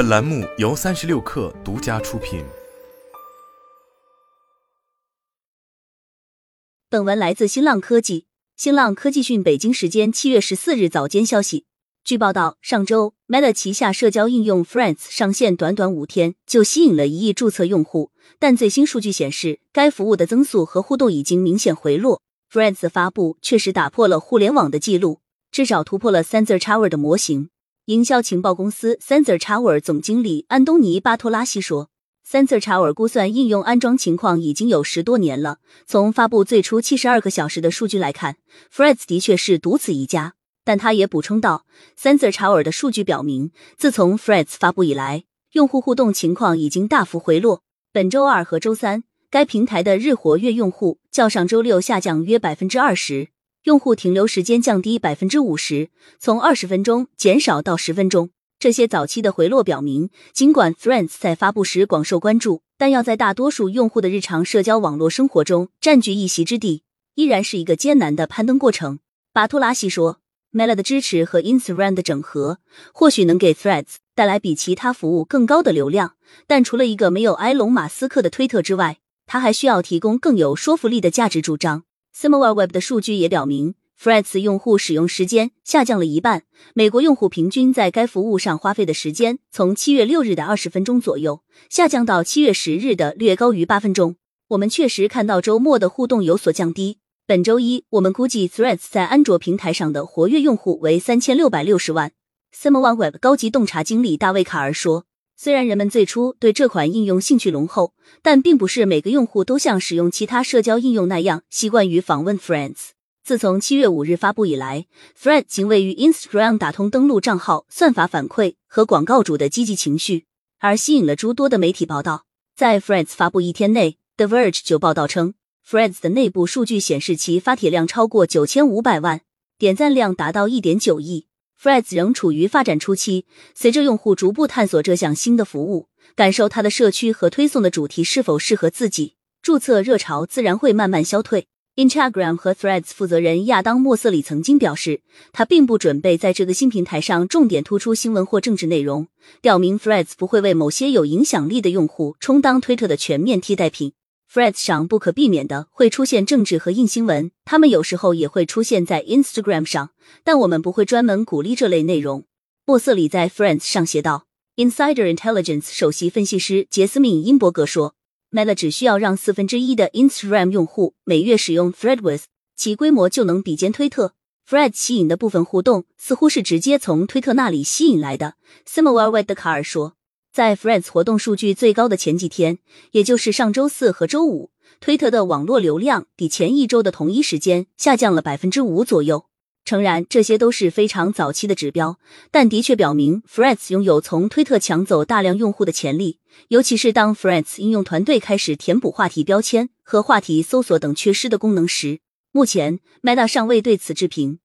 本栏目由三十六氪独家出品。本文来自新浪科技。新浪科技讯，北京时间七月十四日早间消息，据报道，上周 Meta 旗下社交应用 Friends 上线，短短五天就吸引了一亿注册用户，但最新数据显示，该服务的增速和互动已经明显回落。Friends 发布确实打破了互联网的记录，至少突破了 Sensor Tower 的模型。营销情报公司 Sensor Tower 总经理安东尼巴托拉西说：“Sensor Tower 估算应用安装情况已经有十多年了。从发布最初七十二个小时的数据来看，Friends 的确是独此一家。”但他也补充道：“Sensor Tower 的数据表明，自从 Friends 发布以来，用户互动情况已经大幅回落。本周二和周三。”该平台的日活跃用户较上周六下降约百分之二十，用户停留时间降低百分之五十，从二十分钟减少到十分钟。这些早期的回落表明，尽管 Threads 在发布时广受关注，但要在大多数用户的日常社交网络生活中占据一席之地，依然是一个艰难的攀登过程。巴托拉西说，Meta 的支持和 Instagram 的整合或许能给 Threads 带来比其他服务更高的流量，但除了一个没有埃隆·马斯克的推特之外，它还需要提供更有说服力的价值主张。SimilarWeb 的数据也表明，Threads 用户使用时间下降了一半。美国用户平均在该服务上花费的时间，从七月六日的二十分钟左右，下降到七月十日的略高于八分钟。我们确实看到周末的互动有所降低。本周一，我们估计 Threads 在安卓平台上的活跃用户为三千六百六十万。SimilarWeb 高级洞察经理大卫卡尔说。虽然人们最初对这款应用兴趣浓厚，但并不是每个用户都像使用其他社交应用那样习惯于访问 Friends。自从七月五日发布以来，Threads 仅位于 Instagram 打通登录账号、算法反馈和广告主的积极情绪，而吸引了诸多的媒体报道。在 Threads 发布一天内，The Verge 就报道称，Threads 的内部数据显示其发帖量超过九千五百万，点赞量达到一点九亿。Threads 仍处于发展初期，随着用户逐步探索这项新的服务，感受它的社区和推送的主题是否适合自己，注册热潮自然会慢慢消退。Instagram 和 Threads 负责人亚当·莫瑟里曾经表示，他并不准备在这个新平台上重点突出新闻或政治内容，表明 Threads 不会为某些有影响力的用户充当推特的全面替代品。Threads 上不可避免的会出现政治和硬新闻，他们有时候也会出现在 Instagram 上，但我们不会专门鼓励这类内容。莫瑟里在 Threads 上写道。Insider Intelligence 首席分析师杰斯敏·因伯格说，Meta 只需要让四分之一的 Instagram 用户每月使用 Threads，其规模就能比肩推特。Threads 吸引的部分互动似乎是直接从推特那里吸引来的。Similarweb 的卡尔说。在 Friends 活动数据最高的前几天，也就是上周四和周五，推特的网络流量比前一周的同一时间下降了百分之五左右。诚然，这些都是非常早期的指标，但的确表明 Friends 拥有从推特抢走大量用户的潜力。尤其是当 Friends 应用团队开始填补话题标签和话题搜索等缺失的功能时。目前，Meta 尚未对此置评。